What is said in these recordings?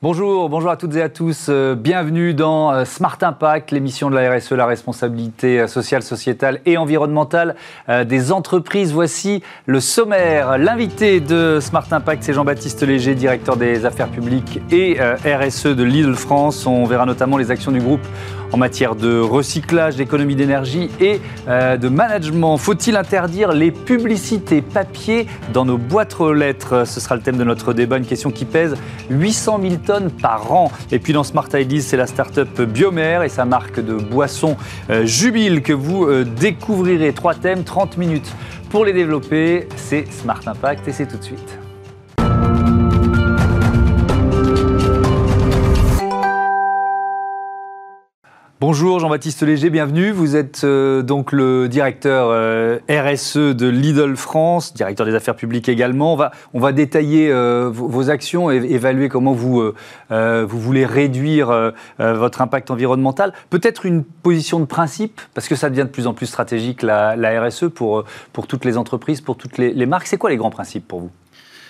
Bonjour, bonjour à toutes et à tous. Euh, bienvenue dans euh, Smart Impact, l'émission de la RSE, la responsabilité euh, sociale, sociétale et environnementale des entreprises. Voici le sommaire. L'invité de Smart Impact, c'est Jean-Baptiste Léger, directeur des affaires publiques et RSE de Lidl France. On verra notamment les actions du groupe en matière de recyclage, d'économie d'énergie et de management. Faut-il interdire les publicités papier dans nos boîtes aux lettres? Ce sera le thème de notre débat, une question qui pèse 800 000 tonnes par an. Et puis dans Smart Ideas, c'est la start-up Biomer et sa marque de boissons euh, Jubile que vous euh, découvrirez. Trois thèmes, 30 minutes pour les développer. C'est Smart Impact et c'est tout de suite. Bonjour Jean-Baptiste Léger, bienvenue. Vous êtes euh, donc le directeur euh, RSE de Lidl France, directeur des affaires publiques également. On va, détailler euh, vos, actions et évaluer comment vous, vous voulez réduire votre impact environnemental. Peut-être une position de principe, parce que ça devient de plus en plus stratégique la, RSE pour, pour toutes les entreprises, pour toutes les marques. C'est quoi les grands principes pour vous?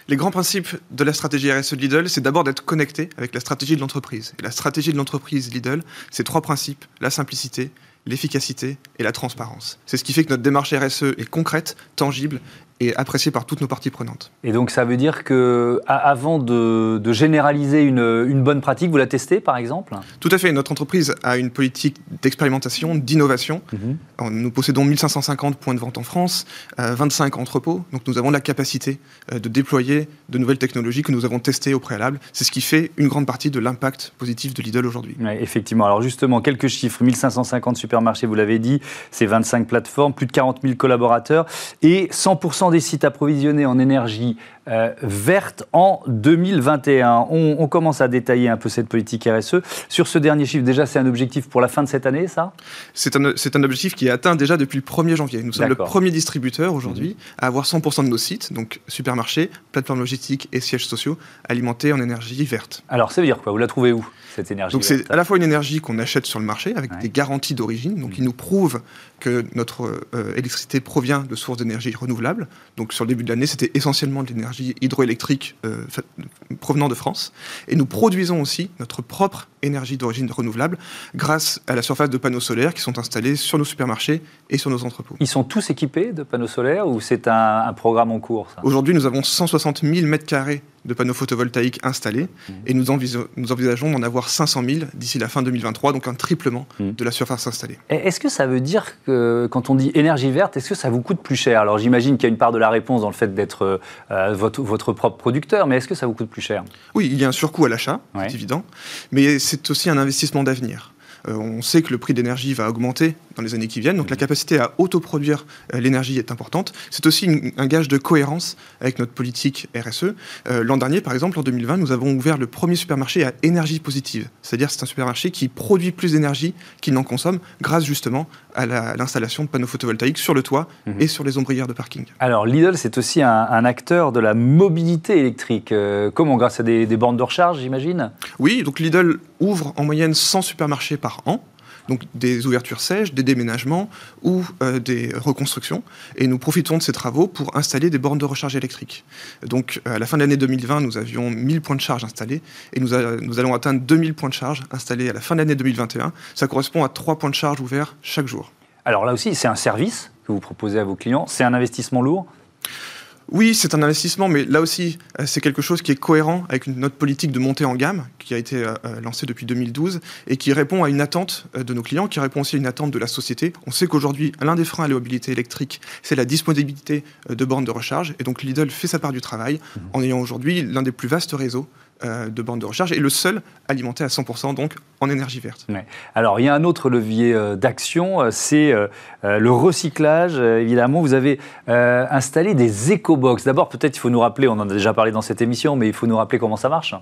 Les grands principes de la stratégie RSE de Lidl, c'est d'abord d'être connecté avec la stratégie de l'entreprise. Et la stratégie de l'entreprise Lidl, c'est trois principes, la simplicité, l'efficacité et la transparence. C'est ce qui fait que notre démarche RSE est concrète, tangible et apprécié par toutes nos parties prenantes. Et donc ça veut dire que avant de, généraliser une, bonne pratique, vous la testez par exemple? Tout à fait. Notre entreprise a une politique d'expérimentation, d'innovation. Mhm. Nous possédons 1550 points de vente en France, 25 euh, entrepôts. Donc nous avons la capacité euh, de déployer de nouvelles technologies que nous avons testées au préalable. C'est ce qui fait une grande partie de l'impact positif de Lidl aujourd'hui. effectivement. Alors justement, quelques chiffres. 1550 supermarchés, vous l'avez dit, c'est 25 plateformes, plus de 40 000 collaborateurs et 100% des sites approvisionnés en énergie euh, verte en 2021. On, commence à détailler un peu cette politique RSE. Sur ce dernier chiffre, déjà, c'est un objectif pour la fin de cette année, ça? C'est un, un, objectif qui est atteint déjà depuis le 1er janvier. Nous sommes le premier distributeur aujourd'hui à avoir 100% de nos sites, donc supermarchés, plateformes logistiques et sièges sociaux, alimentés en énergie verte. Alors, ça veut dire quoi? Vous la trouvez où cette énergie Donc c'est à la fois une énergie qu'on achète sur le marché avec des garanties d'origine, donc qui mmh. nous prouve que notre euh, électricité provient de sources d'énergie renouvelables. Donc sur le début de l'année, c'était essentiellement de l'énergie hydroélectrique euh, provenant de France. Et nous produisons aussi notre propre énergie d'origine renouvelable grâce à la surface de panneaux solaires qui sont installés sur nos supermarchés et sur nos entrepôts. Ils sont tous équipés de panneaux solaires ou c'est un, programme en cours Aujourd'hui, nous avons 160 000 m2 de panneaux photovoltaïques installés mmh. et nous, nous envisageons d'en avoir 500 000 d'ici la fin 2023, donc un triplement mmh. de la surface installée. Est-ce que ça veut dire que quand on dit énergie verte, est-ce que ça vous coûte plus cher? Alors j'imagine qu'il y a une part de la réponse dans le fait d'être euh, votre, votre, propre producteur, mais est-ce que ça vous coûte plus cher? Oui, il y a un surcoût à l'achat, c'est évident, mais c'est aussi un investissement d'avenir. Euh, on sait que le prix d'énergie va augmenter dans les années qui viennent, donc la capacité à autoproduire euh, l'énergie est importante. C'est aussi un gage de cohérence avec notre politique RSE. Euh, l'an dernier, par exemple, en 2020, nous avons ouvert le premier supermarché à énergie positive, c'est-à-dire c'est un supermarché qui produit plus d'énergie qu'il n'en consomme grâce justement à l'installation de panneaux photovoltaïques sur le toit mhm. et sur les ombrières de parking. Alors Lidl, c'est aussi un, acteur de la mobilité électrique. comment? Grâce à des, des bornes de recharge, j'imagine? Oui, donc Lidl ouvre en moyenne 100 supermarchés par an. Donc des ouvertures sèches, des déménagements ou euh, des reconstructions. Et nous profitons de ces travaux pour installer des bornes de recharge électrique. Donc à la fin de l'année 2020, nous avions 1000 points de charge installés et nous, nous allons atteindre 2000 points de charge installés à la fin de l'année 2021. Ça correspond à 3 points de charge ouverts chaque jour. Alors là aussi, c'est un service que vous proposez à vos clients. C'est un investissement lourd? Oui, c'est un investissement, mais là aussi, euh, c'est quelque chose qui est cohérent avec notre politique de montée en gamme qui a été euh, euh, lancée depuis 2012 et qui répond à une attente de nos clients, qui répond aussi à une attente de la société. On sait qu'aujourd'hui, l'un des freins à la mobilité électrique, c'est la disponibilité de bornes de recharge. Et donc Lidl fait sa part du travail mmh. en ayant aujourd'hui l'un des plus vastes réseaux euh, de bandes de recharge et le seul alimenté à 100% donc en énergie verte. Alors il y a un autre levier euh, d'action, euh, c'est le recyclage. Évidemment, vous avez installé des éco-box. D'abord, peut-être il faut nous rappeler, on en a déjà parlé dans cette émission, mais il faut nous rappeler comment ça marche.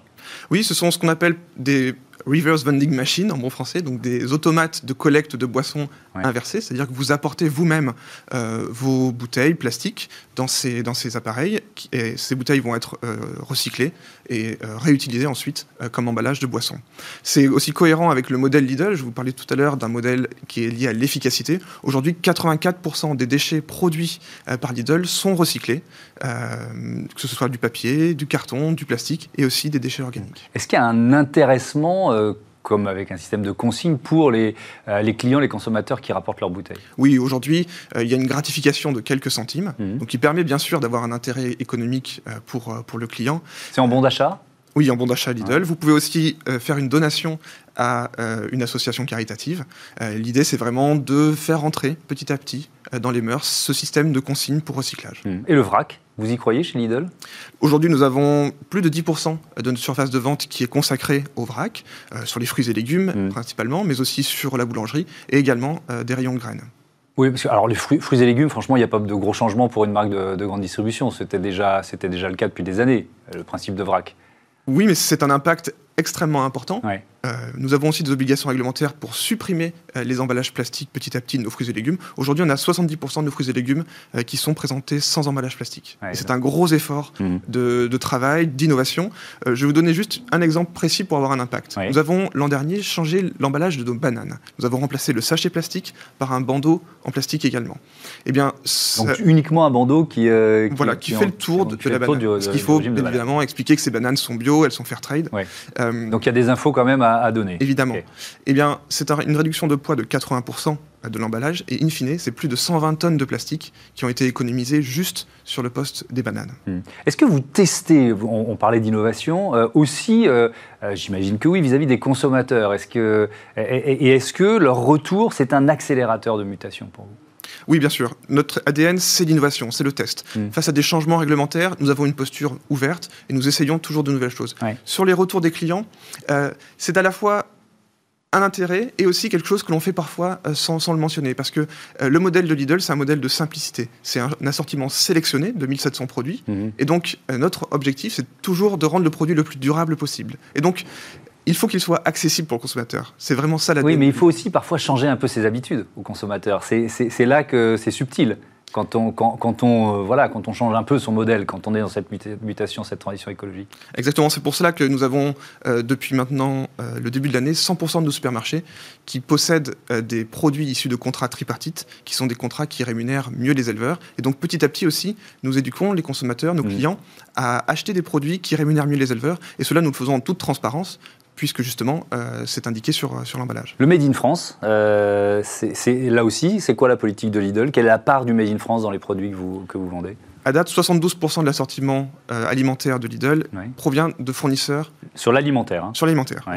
Oui, ce sont ce qu'on appelle des reverse vending machine en bon français, donc des automates de collecte de boissons inversés, c'est-à-dire que vous apportez vous-même euh, vos bouteilles plastiques dans ces, dans ces appareils, et ces bouteilles vont être euh, recyclées et réutilisées ensuite comme emballage de boissons. C'est aussi cohérent avec le modèle Lidl, je vous parlais tout à l'heure d'un modèle qui est lié à l'efficacité. Aujourd'hui, 84% des déchets produits par Lidl sont recyclés, que ce soit du papier, du carton, du plastique et aussi des déchets organiques. Est-ce qu'il y a un intéressement euh, comme avec un système de consigne pour les, euh, les, clients, les consommateurs qui rapportent leurs bouteilles Oui, aujourd'hui, euh, il y a une gratification de quelques centimes, mhm. donc qui permet bien sûr d'avoir un intérêt économique pour, pour le client. C'est en bon d'achat? Oui, en bon d'achat Lidl. Vous pouvez aussi faire une donation à une association caritative. L'idée, c'est vraiment de faire entrer petit à petit dans les mœurs ce système de consigne pour recyclage. Mhm. Et le vrac vous y croyez chez Lidl? Aujourd'hui, nous avons plus de 10% de notre surface de vente qui est consacrée au vrac, euh, sur les fruits et légumes mm. principalement, mais aussi sur la boulangerie et également euh, des rayons de graines. Oui, parce que alors les fruits, fruits et légumes, franchement, il n'y a pas de gros changements pour une marque de, de grande distribution. C'était déjà, c'était déjà le cas depuis des années, le principe de vrac. Oui, mais c'est un impact extrêmement important. Nous avons aussi des obligations réglementaires pour supprimer euh, les emballages plastiques petit à petit de nos fruits et légumes. Aujourd'hui, on a 70% de nos fruits et légumes euh, qui sont présentés sans emballage plastique. c'est un gros effort mmh. de, travail, d'innovation. je vais vous donner juste un exemple précis pour avoir un impact. Nous avons l'an dernier changé l'emballage de nos bananes. Nous avons remplacé le sachet plastique par un bandeau en plastique également. Eh bien, Donc uniquement un bandeau qui, voilà, qui, fait le tour de, la banane. Ce qu'il faut évidemment expliquer que ces bananes sont bio, elles sont fair trade. Euh, Donc il y a des infos quand même à, donner. Évidemment. Eh bien, c'est une réduction de poids de 80% de l'emballage et in fine, c'est plus de 120 tonnes de plastique qui ont été économisées juste sur le poste des bananes. Hmm. Est-ce que vous testez, on, parlait d'innovation, euh, aussi, euh, j'imagine que oui, vis-à-vis des consommateurs, est-ce que, et est-ce que leur retour, c'est un accélérateur de mutation pour vous? Oui, bien sûr. Notre ADN, c'est l'innovation, c'est le test. Mm. Face à des changements réglementaires, nous avons une posture ouverte et nous essayons toujours de nouvelles choses. Sur les retours des clients, euh, c'est à la fois un intérêt et aussi quelque chose que l'on fait parfois euh, sans, le mentionner. Parce que euh, le modèle de Lidl, c'est un modèle de simplicité. C'est un, assortiment sélectionné de 1700 produits. Mm-hmm. Et donc, notre objectif, c'est toujours de rendre le produit le plus durable possible. Et donc, il faut qu'il soit accessible pour le consommateur. C'est vraiment ça la Oui, mais il faut aussi parfois changer un peu ses habitudes au consommateur. C'est là que c'est subtil. Quand on, quand, on, euh, voilà, quand on change un peu son modèle, quand on est dans cette mutation, cette transition écologique. Exactement, c'est pour cela que nous avons, euh, depuis maintenant euh, le début de l'année, 100% de nos supermarchés qui possèdent des produits issus de contrats tripartites, qui sont des contrats qui rémunèrent mieux les éleveurs. Et donc petit à petit aussi, nous éduquons les consommateurs, nos mmh. clients, à acheter des produits qui rémunèrent mieux les éleveurs. Et cela, nous le faisons en toute transparence, puisque justement, euh, c'est indiqué sur, sur l'emballage. Le Made in France, euh, c'est là aussi, c'est quoi la politique de Lidl? Quelle est la part du Made in France dans les produits que vous, que vous vendez? À date, 72% de l'assortiment euh, alimentaire de Lidl provient de fournisseurs. Sur l'alimentaire hein. Sur l'alimentaire.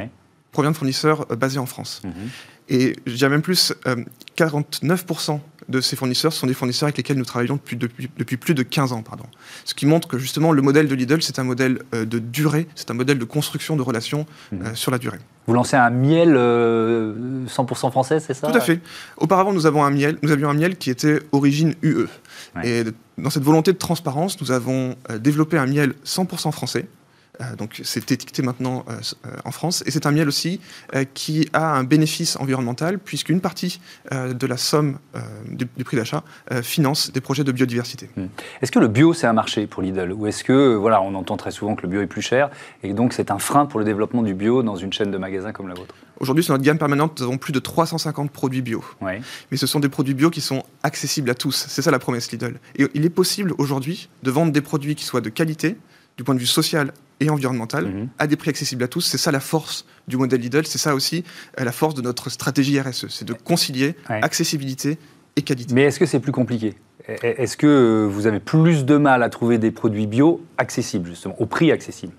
Provient de fournisseurs basés en France. Mhm. Et je dirais même plus, 49% de ces fournisseurs sont des fournisseurs avec lesquels nous travaillons depuis, depuis, plus de 15 ans. Pardon. Ce qui montre que justement le modèle de Lidl, c'est un modèle euh, de durée, c'est un modèle de construction de relations mmh. euh, sur la durée. Vous lancez un miel 100% euh, français, c'est ça? Tout à fait. Auparavant, nous, avons un miel, nous avions un miel qui était origine UE. Et dans cette volonté de transparence, nous avons développé un miel 100% français donc c'est étiqueté maintenant euh, euh, en France. Et c'est un miel aussi qui a un bénéfice environnemental, puisqu'une partie de la somme du, prix d'achat finance des projets de biodiversité. Hmm. Est-ce que le bio, c'est un marché pour Lidl? Ou est-ce que, voilà, on entend très souvent que le bio est plus cher, et donc c'est un frein pour le développement du bio dans une chaîne de magasins comme la vôtre? Aujourd'hui, sur notre gamme permanente, nous avons plus de 350 produits bio. Mais ce sont des produits bio qui sont accessibles à tous. C'est ça la promesse Lidl. Et il est possible aujourd'hui de vendre des produits qui soient de qualité, du point de vue social et environnemental, mhm. à des prix accessibles à tous. C'est ça la force du modèle Lidl, c'est ça aussi euh, la force de notre stratégie RSE, c'est de concilier accessibilité et qualité. Mais est-ce que c'est plus compliqué? Est-ce que vous avez plus de mal à trouver des produits bio accessibles, justement, au prix accessible?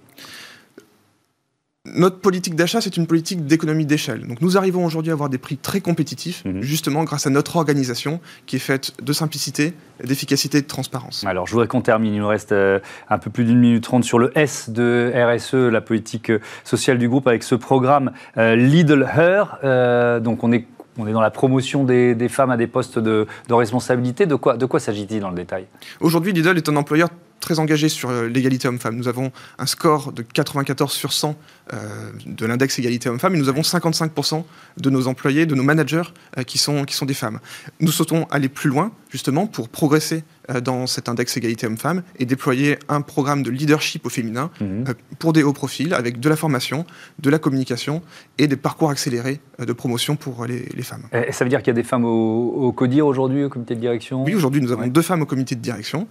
Notre politique d'achat, c'est une politique d'économie d'échelle. Donc nous arrivons aujourd'hui à avoir des prix très compétitifs, mhm. justement grâce à notre organisation qui est faite de simplicité, d'efficacité et de transparence. Alors je voudrais qu'on termine, il nous reste euh, un peu plus d'une minute trente sur le S de RSE, la politique euh, sociale du groupe, avec ce programme euh, Lidl Her. donc on est on est dans la promotion des, des femmes à des postes de, de responsabilité. De quoi, de quoi s'agit-il dans le détail? Aujourd'hui, Lidl est un employeur très engagés sur l'égalité homme-femme. Nous avons un score de 94 sur 100 de l'index égalité homme-femme et nous avons 55% de nos employés, de nos managers qui, sont, qui sont des femmes. Nous souhaitons aller plus loin, justement, pour progresser dans cet index égalité homme-femme et déployer un programme de leadership au féminin mhm. pour des hauts profils avec de la formation, de la communication et des parcours accélérés de promotion pour les, femmes. Et ça veut dire qu'il y a des femmes au, au CODIR aujourd'hui, au comité de direction? Oui, aujourd'hui nous avons deux femmes au comité de direction.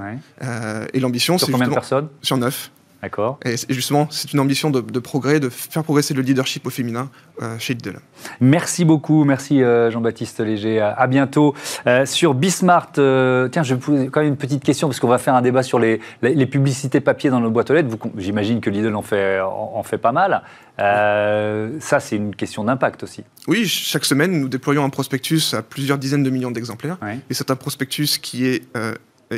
et l'ambition, c'est. Sur combien de personnes? Sur neuf. D'accord. Et, justement, c'est une ambition de, progrès, de faire progresser le leadership au féminin euh, chez Lidl. Merci beaucoup, merci euh, Jean-Baptiste Léger. À, bientôt. Euh, sur Bismart, tiens, je vais vous poser quand même une petite question, parce qu'on va faire un débat sur les, publicités papier dans nos boîtes aux lettres. J'imagine que Lidl en fait, en, fait pas mal. ça, c'est une question d'impact aussi. Oui, chaque semaine, nous déployons un prospectus à plusieurs dizaines de millions d'exemplaires. Et c'est un prospectus qui est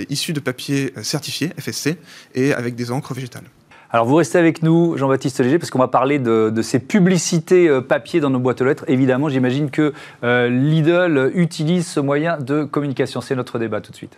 issus de papier euh, certifié, FSC, et avec des encres végétales. Alors vous restez avec nous, Jean-Baptiste Léger, parce qu'on va parler de, ces publicités euh, papier dans nos boîtes aux lettres. Évidemment, j'imagine que Lidl utilise ce moyen de communication. C'est notre débat tout de suite.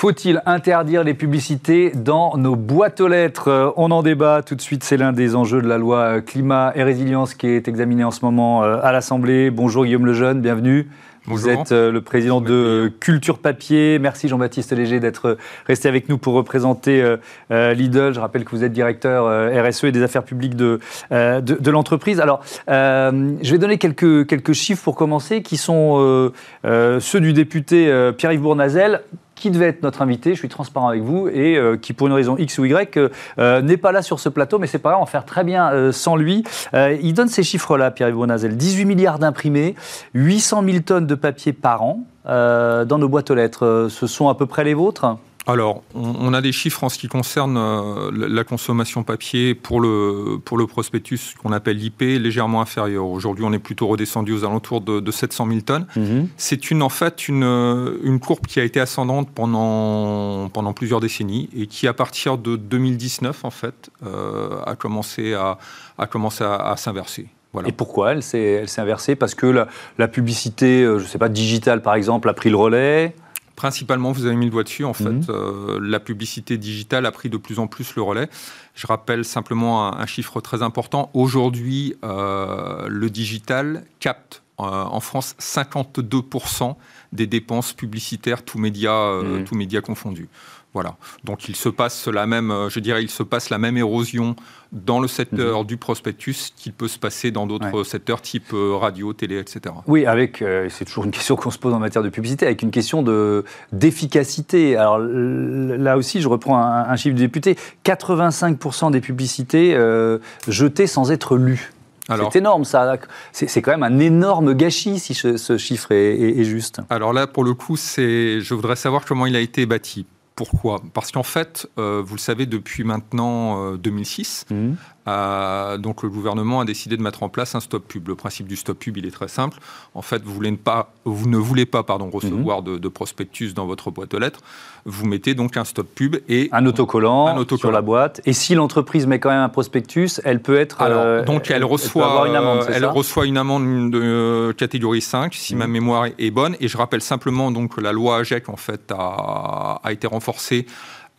Faut-il interdire les publicités dans nos boîtes aux lettres? Euh, On en débat tout de suite. C'est l'un des enjeux de la loi euh, climat et résilience qui est examiné en ce moment euh, à l'Assemblée. Bonjour Guillaume Lejeune, bienvenue. Vous êtes le président de Culture Papier. Merci Jean-Baptiste Léger d'être resté avec nous pour représenter Lidl. Je rappelle que vous êtes directeur RSE et des affaires publiques de, de, l'entreprise. Alors, je vais donner quelques, quelques chiffres pour commencer, qui sont ceux du député Pierre-Yves Bournazel qui devait être notre invité, je suis transparent avec vous, et euh, qui, pour une raison X ou Y, euh, euh, n'est pas là sur ce plateau, mais c'est pas grave, on faire très bien sans lui. il donne ces chiffres-là, Pierre-Yves Bonazel 18 milliards d'imprimés, 800 000 tonnes de papier par an dans nos boîtes aux lettres. ce sont à peu près les vôtres? Alors, on, a des chiffres en ce qui concerne euh, la consommation papier pour le, pour le prospectus qu'on appelle l'IP légèrement inférieur. Aujourd'hui, on est plutôt redescendu aux alentours de, 700 000 tonnes. Mhm. C'est une, en fait une, une, courbe qui a été ascendante pendant, pendant plusieurs décennies et qui, à partir de 2019, en fait, euh, a commencé à, a commencé à, s'inverser. Voilà. Et pourquoi elle s'est inversée? Parce que la, la publicité, euh, je ne sais pas, digitale par exemple, a pris le relais Principalement, vous avez mis le doigt dessus, en fait, mhm. euh, la publicité digitale a pris de plus en plus le relais. Je rappelle simplement un, chiffre très important. Aujourd'hui, euh, le digital capte euh, en France 52% des dépenses publicitaires, tous médias, mhm. tous médias confondus. Voilà. Donc il se passe la même, je dirais, il se passe la même érosion dans le secteur mhm. du prospectus qu'il peut se passer dans d'autres secteurs type euh, radio, télé, etc. Oui, avec, euh, c'est toujours une question qu'on se pose en matière de publicité, avec une question de, d'efficacité. Alors là aussi, je reprends un, chiffre du député, 85% des publicités euh, jetées sans être lues. C'est énorme, ça. C'est quand même un énorme gâchis si ce, chiffre est, est, juste. Alors là, pour le coup, je voudrais savoir comment il a été bâti. Pourquoi? Parce qu'en fait, euh, vous le savez, depuis maintenant 2006, euh, donc le gouvernement a décidé de mettre en place un stop pub. Le principe du stop pub, il est très simple. En fait, vous, voulez ne, pas, vous ne voulez pas pardon, recevoir mhm. de, prospectus dans votre boîte aux lettres. Vous mettez donc un stop pub et un autocollant, sur la boîte. Et si l'entreprise met quand même un prospectus, elle peut être euh, donc elle, reçoit une amende. Elle reçoit une amende de catégorie 5 si ma mhm. mémoire est bonne. Et je rappelle simplement donc que la loi AGEC en fait a, a été renforcée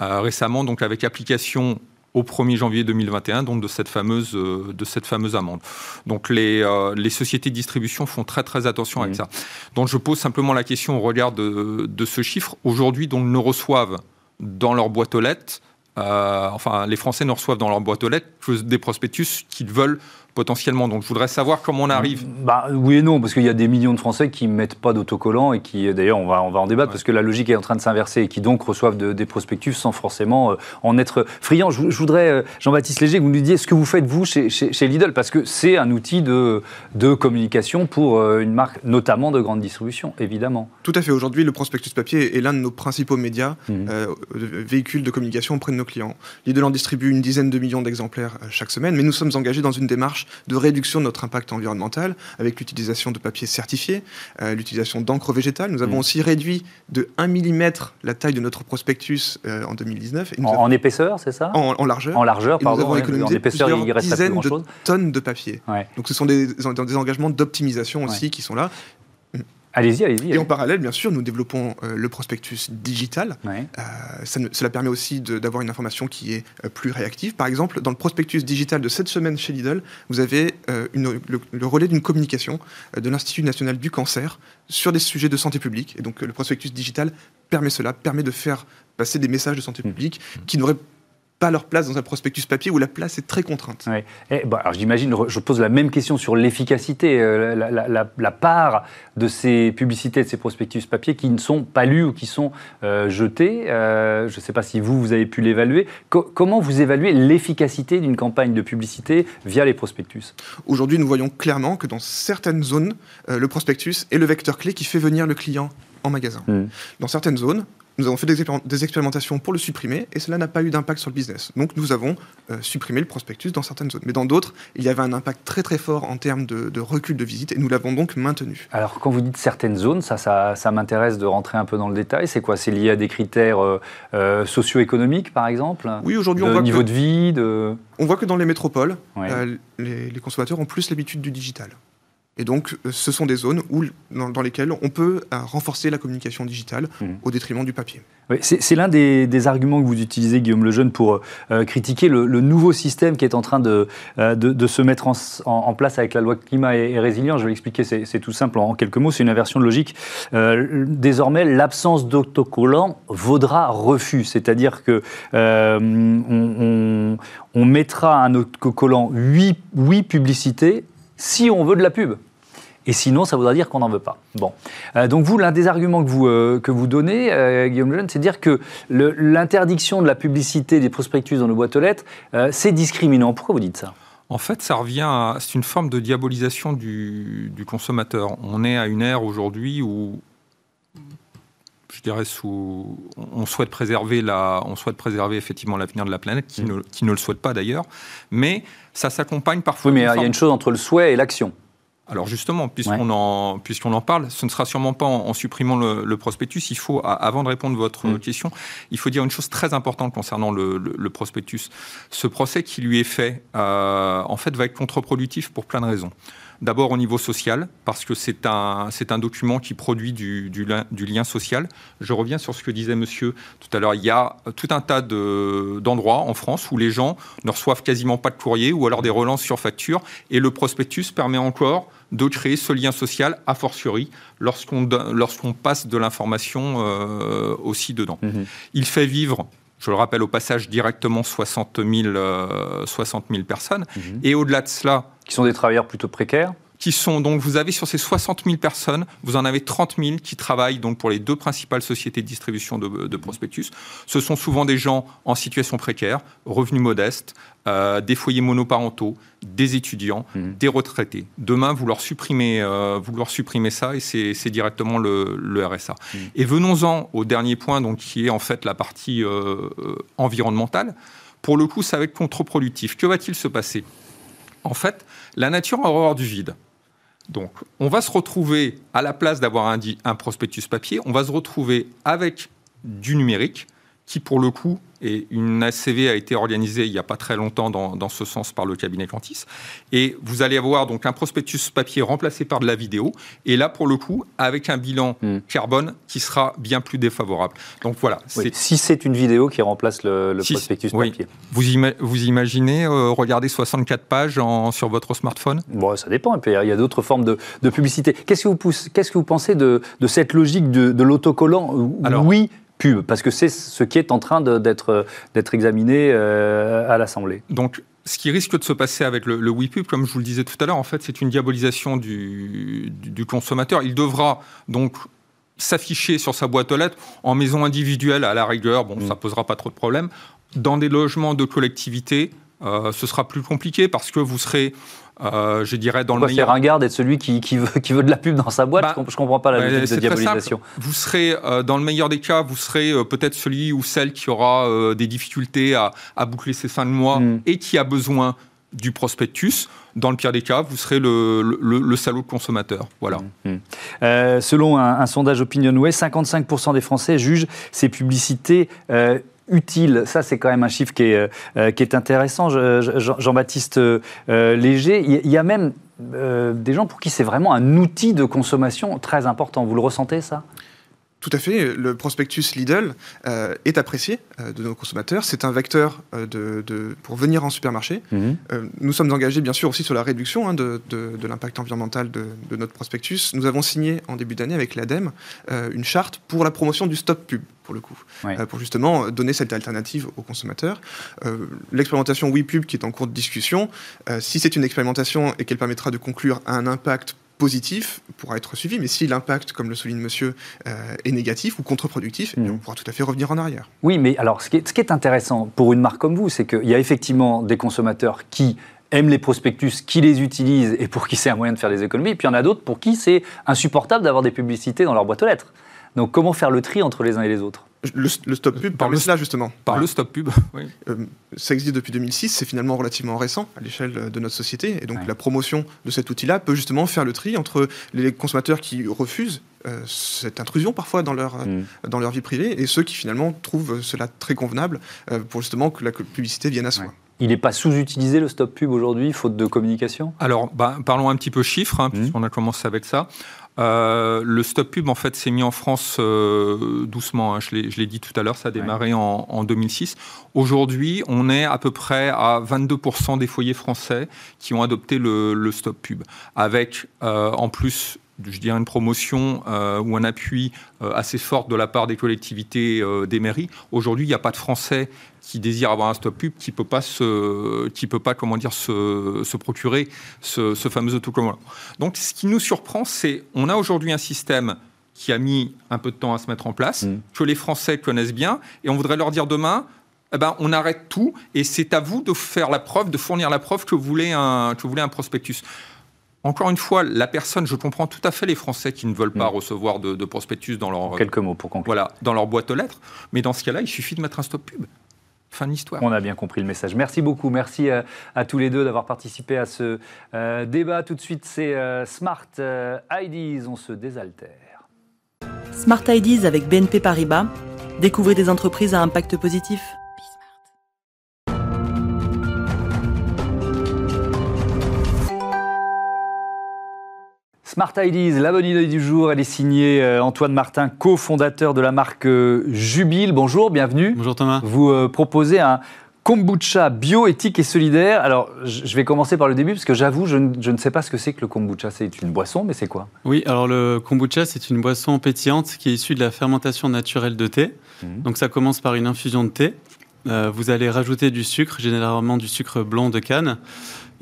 euh, récemment donc avec application au 1er janvier 2021, donc de cette fameuse, euh, de cette fameuse amende. Donc les, euh, les sociétés de distribution font très très attention avec mmh. ça. Donc je pose simplement la question au regard de, de ce chiffre. Aujourd'hui, donc ne reçoivent dans leur boîte aux lettres, euh, enfin les Français ne reçoivent dans leur boîte aux lettres que des prospectus qu'ils veulent potentiellement. Donc je voudrais savoir comment on arrive. Bah, oui et non, parce qu'il y a des millions de Français qui ne mettent pas d'autocollants et qui, d'ailleurs, on va, on va en débattre parce que la logique est en train de s'inverser et qui donc reçoivent des prospectus sans forcément euh, en être friands. Je, voudrais, euh, Jean-Baptiste Léger, que vous nous disiez ce que vous faites vous chez, chez, Lidl, parce que c'est un outil de, de communication pour euh, une marque, notamment de grande distribution, évidemment. Tout à fait. Aujourd'hui, le prospectus papier est l'un de nos principaux médias, mmh. véhicules de communication auprès de nos clients. Lidl en distribue une dizaine de millions d'exemplaires chaque semaine, mais nous sommes engagés dans une démarche de réduction de notre impact environnemental avec l'utilisation de papier certifié, euh, l'utilisation d'encre végétale. Nous avons mm. aussi réduit de 1 mm la taille de notre prospectus euh, en 2019. en, épaisseur, c'est ça? En, largeur. En largeur, pardon. nous avons économisé en épaisseur, il reste dizaines de tonnes de papier. Donc ce sont des, des engagements d'optimisation aussi qui sont là. Allez-y, allez-y. Et en parallèle, bien sûr, nous développons euh, le prospectus digital. Euh, cela permet aussi d'avoir une information qui est euh, plus réactive. Par exemple, dans le prospectus digital de cette semaine chez Lidl, vous avez le, relais d'une communication de l'Institut national du cancer sur des sujets de santé publique. Et donc, le prospectus digital permet cela, permet de faire passer des messages de santé mmh. publique qui n'auraient pas leur place dans un prospectus papier où la place est très contrainte. Et, alors j'imagine, je pose la même question sur l'efficacité, euh, la, part de ces publicités, de ces prospectus papier qui ne sont pas lus ou qui sont euh, jetés. Euh, je ne sais pas si vous, vous avez pu l'évaluer. comment vous évaluez l'efficacité d'une campagne de publicité via les prospectus? Aujourd'hui, nous voyons clairement que dans certaines zones, le prospectus est le vecteur clé qui fait venir le client en magasin. Mmh. Dans certaines zones, nous avons fait des, expérimentations pour le supprimer et cela n'a pas eu d'impact sur le business. Donc nous avons euh, supprimé le prospectus dans certaines zones. Mais dans d'autres, il y avait un impact très très fort en termes de, recul de visite et nous l'avons donc maintenu. Alors quand vous dites certaines zones, ça, ça, m'intéresse de rentrer un peu dans le détail. C'est quoi? C'est lié à des critères euh, euh, socio-économiques par exemple? Oui, aujourd'hui on voit niveau de vie de... On voit que dans les métropoles, les consommateurs ont plus l'habitude du digital. Et donc, euh, ce sont des zones où, dans, lesquelles on peut euh, renforcer la communication digitale mmh. au détriment du papier. c'est l'un des, arguments que vous utilisez, Guillaume Lejeune, pour euh, critiquer le, nouveau système qui est en train de, de, se mettre en, place avec la loi climat et, résilience. Je vais l'expliquer, c'est tout simple en, quelques mots, c'est une inversion de logique. désormais, l'absence d'autocollant vaudra refus, c'est-à-dire que on, on, mettra un autocollant 8, 8 publicités si on veut de la pub. Et sinon, ça voudra dire qu'on n'en veut pas. Bon. Euh, donc vous, l'un des arguments que vous, euh, que vous donnez, euh, Guillaume Lejeune, c'est dire que l'interdiction de la publicité des prospectus dans nos boîtes aux lettres, c'est discriminant. Pourquoi vous dites ça? En fait, ça revient à. C'est une forme de diabolisation du, du, consommateur. On est à une ère aujourd'hui où je dirais, sous, on souhaite préserver la, on souhaite préserver effectivement l'avenir de la planète, qui, mm. ne, qui ne le souhaite pas d'ailleurs, mais ça s'accompagne parfois. Oui, mais il y a une chose entre le souhait et l'action. Alors justement, puisqu'on en, puisqu'on en parle, ce ne sera sûrement pas en, supprimant le, prospectus. Il faut, avant de répondre à votre mm. question, il faut dire une chose très importante concernant le, prospectus. Ce procès qui lui est fait, euh, en fait, va être contre-productif pour plein de raisons. D'abord au niveau social, parce que c'est un, c'est un document qui produit du, du, lien social. Je reviens sur ce que disait monsieur tout à l'heure. Il y a tout un tas de, d'endroits en France où les gens ne reçoivent quasiment pas de courrier ou alors des relances sur facture. Et le prospectus permet encore de créer ce lien social, a fortiori, lorsqu'on, lorsqu'on passe de l'information euh, aussi dedans. Mmh Il fait vivre je le rappelle au passage, directement 60 000, 60 000 personnes. Mhm. Et au-delà de cela... Qui sont des travailleurs plutôt précaires qui sont donc vous avez sur ces 60 000 personnes, vous en avez 30 000 qui travaillent donc pour les deux principales sociétés de distribution de, prospectus. Ce sont souvent des gens en situation précaire, revenus modestes, euh, des foyers monoparentaux, des étudiants, mmh. des retraités. Demain, vous leur supprimez, euh, vous leur supprimez ça et c'est directement le, RSA. Mmh. Et venons-en au dernier point, donc qui est en fait la partie euh, environnementale. Pour le coup, ça va être contre-productif. Que va-t-il se passer? En fait, la nature a horreur du vide. Donc, on va se retrouver, à la place d'avoir un, un prospectus papier, on va se retrouver avec du numérique qui, pour le coup, et une ACV a été organisée il n'y a pas très longtemps dans, ce sens par le cabinet Cantis. Et vous allez avoir donc un prospectus papier remplacé par de la vidéo. Et là, pour le coup, avec un bilan hmm. carbone qui sera bien plus défavorable. Donc voilà. si c'est une vidéo qui remplace le, prospectus papier. Vous, vous imaginez euh, regarder 64 pages sur votre smartphone? Bon, ça dépend. il y a d'autres formes de, publicité. Qu'est-ce que vous, qu'est-ce que vous pensez de, cette logique de, l'autocollant? Oui, parce que c'est ce qui est en train d'être examiné euh, à l'Assemblée. Donc, ce qui risque de se passer avec le, le WePub, comme je vous le disais tout à l'heure, en fait, c'est une diabolisation du, consommateur. Il devra donc s'afficher sur sa boîte aux lettres en maison individuelle à la rigueur. Bon, mm. ça posera pas trop de problèmes. Dans des logements de collectivité, euh, ce sera plus compliqué parce que vous serez euh, je dirais dans le meilleur... C'est ringard d'être celui qui, qui, veut, qui veut de la pub dans sa boîte. Bah, je, ne comprends pas la logique de diabolisation. Vous serez, euh, dans le meilleur des cas, vous serez euh, peut-être celui ou celle qui aura des difficultés à, à, boucler ses fins de mois mm. et qui a besoin du prospectus. Dans le pire des cas, vous serez le, le, le salaud de consommateur. Voilà. Mm. Mm. selon un, un, sondage OpinionWay, 55% des Français jugent ces publicités Ça, c'est quand même un chiffre qui est, euh, qui est intéressant, Jean-Baptiste euh, Léger. Il y a même des gens pour qui c'est vraiment un outil de consommation très important. Vous le ressentez, ça? Tout à fait. Le prospectus Lidl euh, est apprécié euh, de nos consommateurs. C'est un vecteur euh, de, pour venir en supermarché. Mhm. nous sommes engagés, bien sûr, aussi sur la réduction hein, de, de l'impact environnemental de, notre prospectus. Nous avons signé en début d'année avec l'ADEME une charte pour la promotion du stop pub, pour le coup, pour justement donner cette alternative aux consommateurs. L'expérimentation WePub qui est en cours de discussion, si c'est une expérimentation et qu'elle permettra de conclure un impact positif pourra être suivi, mais si l'impact, comme le souligne monsieur, euh, est négatif ou contre-productif, eh mm. on pourra tout à fait revenir en arrière. Oui, mais alors ce qui est, ce qui est intéressant pour une marque comme vous, c'est qu'il y a effectivement des consommateurs qui aiment les prospectus, qui les utilisent et pour qui c'est un moyen de faire des économies, et puis il y en a d'autres pour qui c'est insupportable d'avoir des publicités dans leur boîte aux lettres. Donc comment faire le tri entre les uns et les autres? Le, stop pub par le cela justement. Par le stop pub. Oui. Euh, ça existe depuis 2006, c'est finalement relativement récent à l'échelle de notre société, et donc la promotion de cet outil-là peut justement faire le tri entre les consommateurs qui refusent euh, cette intrusion parfois dans leur, mm. dans leur vie privée et ceux qui finalement trouvent cela très convenable euh, pour justement que la publicité vienne à soi. Il n'est pas sous-utilisé le stop pub aujourd'hui, faute de communication? Alors, bah, parlons un petit peu chiffres, hein, mm. puisqu'on a commencé avec ça. Euh, le stop pub, en fait, s'est mis en France euh, doucement. Hein, je l'ai dit tout à l'heure, ça a démarré en, 2006. Aujourd'hui, on est à peu près à 22% des foyers français qui ont adopté le, stop pub, avec euh, en plus je dirais une promotion ou un appui assez fort de la part des collectivités, des mairies. Aujourd'hui, il n'y a pas de Français qui désire avoir un stop pub qui peut pas se, qui peut pas comment dire se, se procurer ce, ce fameux autocollant. Donc, ce qui nous surprend, c'est on a aujourd'hui un système qui a mis un peu de temps à se mettre en place, mm. que les Français connaissent bien, et on voudrait leur dire demain, eh ben, on arrête tout, et c'est à vous de faire la preuve, de fournir la preuve que vous voulez un, que vous voulez un prospectus. Encore une fois, la personne, je comprends tout à fait les Français qui ne veulent pas mm. recevoir de, de, prospectus dans leur quelques mots pour conclure. Voilà, dans leur boîte aux lettres. Mais dans ce cas-là, il suffit de mettre un stop pub. Fin d'histoire. On a bien compris le message. Merci beaucoup. Merci à, tous les deux d'avoir participé à ce euh, débat. Tout de suite, c'est euh, Smart euh, IDs. On se désaltère. Smart IDs avec BNP Paribas. Découvrez des entreprises à impact positif. Smart Ideas, la bonne idée du jour, elle est signée euh, Antoine Martin, cofondateur de la marque euh, Jubile. Bonjour, bienvenue. Bonjour Thomas. Vous euh, proposez un kombucha bio, éthique et solidaire. Alors, je vais commencer par le début parce que j'avoue, je, ne sais pas ce que c'est que le kombucha. C'est une boisson, mais c'est quoi? Oui, alors le kombucha, c'est une boisson pétillante qui est issue de la fermentation naturelle de thé. Mhm. Donc, ça commence par une infusion de thé. vous allez rajouter du sucre, généralement du sucre blanc de canne.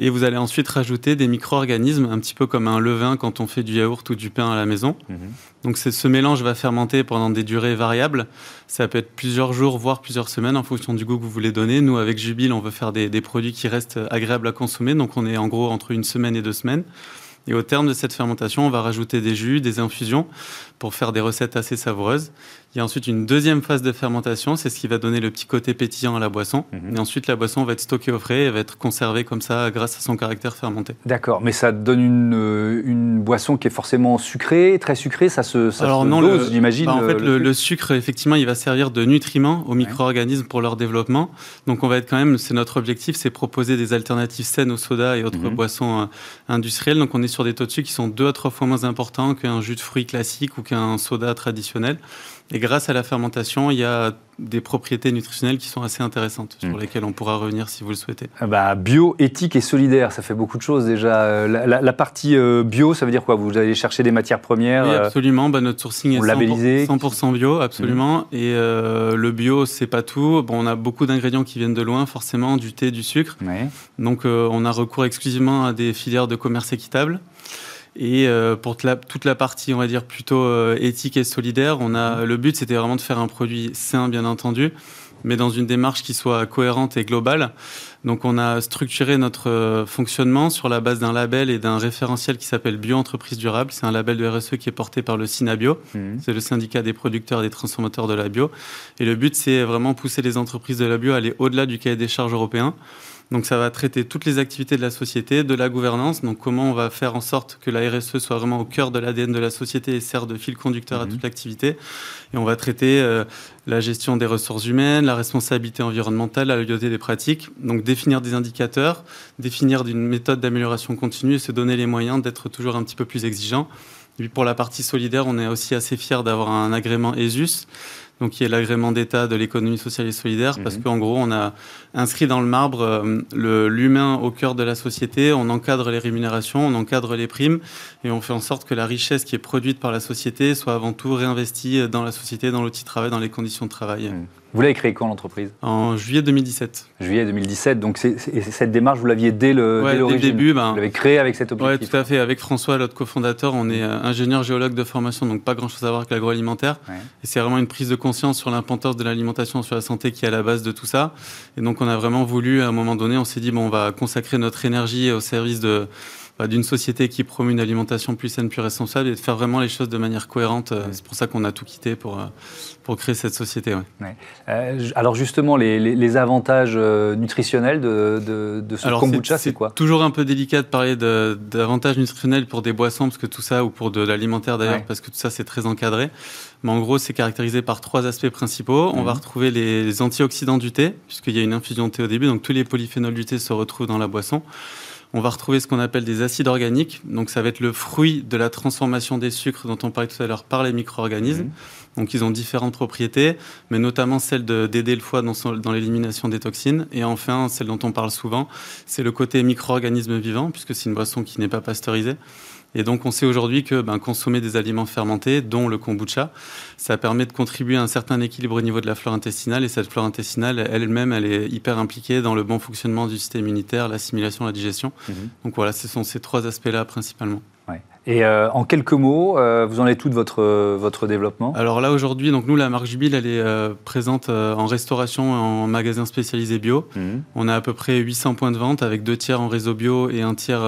Et vous allez ensuite rajouter des micro-organismes, un petit peu comme un levain quand on fait du yaourt ou du pain à la maison. Mhm. Donc ce mélange va fermenter pendant des durées variables. Ça peut être plusieurs jours, voire plusieurs semaines en fonction du goût que vous voulez donner. Nous, avec Jubile, on veut faire des, des produits qui restent agréables à consommer. Donc on est en gros entre une semaine et deux semaines. Et au terme de cette fermentation, on va rajouter des jus, des infusions pour faire des recettes assez savoureuses. Il y a ensuite une deuxième phase de fermentation, c'est ce qui va donner le petit côté pétillant à la boisson. Mhm. Et ensuite, la boisson va être stockée au frais et va être conservée comme ça grâce à son caractère fermenté. D'accord, mais ça donne une, euh, une, boisson qui est forcément sucrée, très sucrée, ça se, ça Alors non, j'imagine. Bah, en fait, le, sucre, effectivement, il va servir de nutriment aux micro-organismes pour leur développement. Donc on va être quand même, c'est notre objectif, c'est proposer des alternatives saines au soda et autres mhm. boissons euh, industrielles. Donc on est sur des taux de sucre qui sont deux à trois fois moins importants qu'un jus de fruits classique ou qu'un soda traditionnel. Et grâce à la fermentation, il y a des propriétés nutritionnelles qui sont assez intéressantes, sur hmm. lesquelles on pourra revenir si vous le souhaitez. Ah bah, bio, éthique et solidaire, ça fait beaucoup de choses déjà. Euh, la, partie euh, bio, ça veut dire quoi? Vous allez chercher des matières premières Oui, euh, absolument. Bah, notre sourcing est 100%, 100 bio, absolument. Hmm. Et le bio, c'est pas tout. Bon, on a beaucoup d'ingrédients qui viennent de loin, forcément, du thé, du sucre. Donc, on a recours exclusivement à des filières de commerce équitable. Et euh, pour toute la, partie, on va dire, plutôt euh, éthique et solidaire, on a, le but, c'était vraiment de faire un produit sain, bien entendu, mais dans une démarche qui soit cohérente et globale. Donc, on a structuré notre euh, fonctionnement sur la base d'un label et d'un référentiel qui s'appelle Bio-entreprise durable. C'est un label de RSE qui est porté par le SINABio. Mmh. C'est le syndicat des producteurs et des transformateurs de la bio. Et le but, c'est vraiment pousser les entreprises de la bio à aller au-delà du cahier des charges européen Donc ça va traiter toutes les activités de la société, de la gouvernance, donc comment on va faire en sorte que la RSE soit vraiment au cœur de l'ADN de la société et sert de fil conducteur à mhm. toute l'activité. Et on va traiter euh, la gestion des ressources humaines, la responsabilité environnementale, la loyauté des pratiques. Donc définir des indicateurs, définir une méthode d'amélioration continue et se donner les moyens d'être toujours un petit peu plus exigeant. Et puis pour la partie solidaire, on est aussi assez fier d'avoir un agrément ESUS donc qui est l'agrément d'État de l'économie sociale et solidaire, parce mhm. qu'en gros, on a inscrit dans le marbre euh, l'humain au cœur de la société, on encadre les rémunérations, on encadre les primes, et on fait en sorte que la richesse qui est produite par la société soit avant tout réinvestie dans la société, dans l'outil de travail, dans les conditions de travail. Mhm. Vous l'avez créé quand l'entreprise? En juillet 2017. Juillet 2017. Donc cette démarche, vous l'aviez dès le, dès le début. Ben, vous l'avez créé avec cet objectif. Oui, tout à fait. Avec François, l'autre cofondateur, on est euh, ingénieur géologue de formation, donc pas grand-chose à voir avec l'agroalimentaire. Et c'est vraiment une prise de conscience sur l'importance de l'alimentation, sur la santé qui est à la base de tout ça. Et donc on a vraiment voulu, à un moment donné, on s'est dit bon, on va consacrer notre énergie au service de d'une société qui promeut une alimentation plus saine, plus responsable et de faire vraiment les choses de manière cohérente. Euh, c'est pour ça qu'on a tout quitté pour, euh, pour créer cette société. Euh, alors justement, les, avantages nutritionnels de, de, ce kombucha, c'est quoi? Toujours un peu délicat de parler d'avantages nutritionnels pour des boissons, parce que tout ça, ou pour de l'alimentaire d'ailleurs, parce que tout ça, c'est très encadré. Mais en gros, c'est caractérisé par trois aspects principaux. On va mhm. retrouver les, les antioxydants du thé, puisqu'il y a une infusion de thé au début, donc tous les polyphénols du thé se retrouvent dans la boisson. On va retrouver ce qu'on appelle des acides organiques. Donc, ça va être le fruit de la transformation des sucres dont on parlait tout à l'heure par les micro-organismes. Mhm. Donc, ils ont différentes propriétés, mais notamment celle d'aider le foie dans, dans l'élimination des toxines. Et enfin, celle dont on parle souvent, c'est le côté micro-organisme vivant, puisque c'est une boisson qui n'est pas pasteurisée. Et donc, on sait aujourd'hui que ben, consommer des aliments fermentés, dont le kombucha, ça permet de contribuer à un certain équilibre au niveau de la flore intestinale. Et cette flore intestinale, elle-même, elle est hyper impliquée dans le bon fonctionnement du système immunitaire, l'assimilation, la digestion. Mhm. Donc voilà, ce sont ces trois aspects-là principalement. Et euh, en quelques mots, euh, vous en êtes tout de votre, votre développement? Alors là, aujourd'hui, donc nous, la marque Jubile, elle est euh, présente en restauration en magasin spécialisé bio. Mhm. On a à peu près 800 points de vente avec deux tiers en réseau bio et un tiers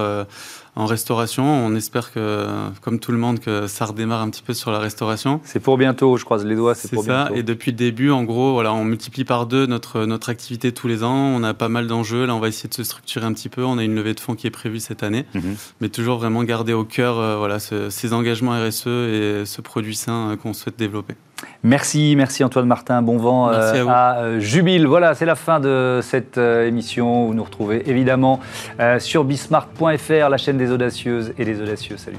en restauration. On espère que, comme tout le monde, que ça redémarre un petit peu sur la restauration. C'est pour bientôt, je croise les doigts, c'est pour ça. Et depuis le début, en gros, voilà, on multiplie par deux notre, notre activité tous les ans. On a pas mal d'enjeux. Là, on va essayer de se structurer un petit peu. On a une levée de fonds qui est prévue cette année. Mhm. Mais toujours vraiment garder au cœur euh, voilà, ces engagements RSE et ce produit sain euh, qu'on souhaite développer. Merci, merci Antoine Martin. Bon vent euh, à, à, Jubile. Voilà, c'est la fin de cette émission. Vous nous retrouvez évidemment sur bismart.fr, la chaîne des audacieuses et des audacieux. Salut.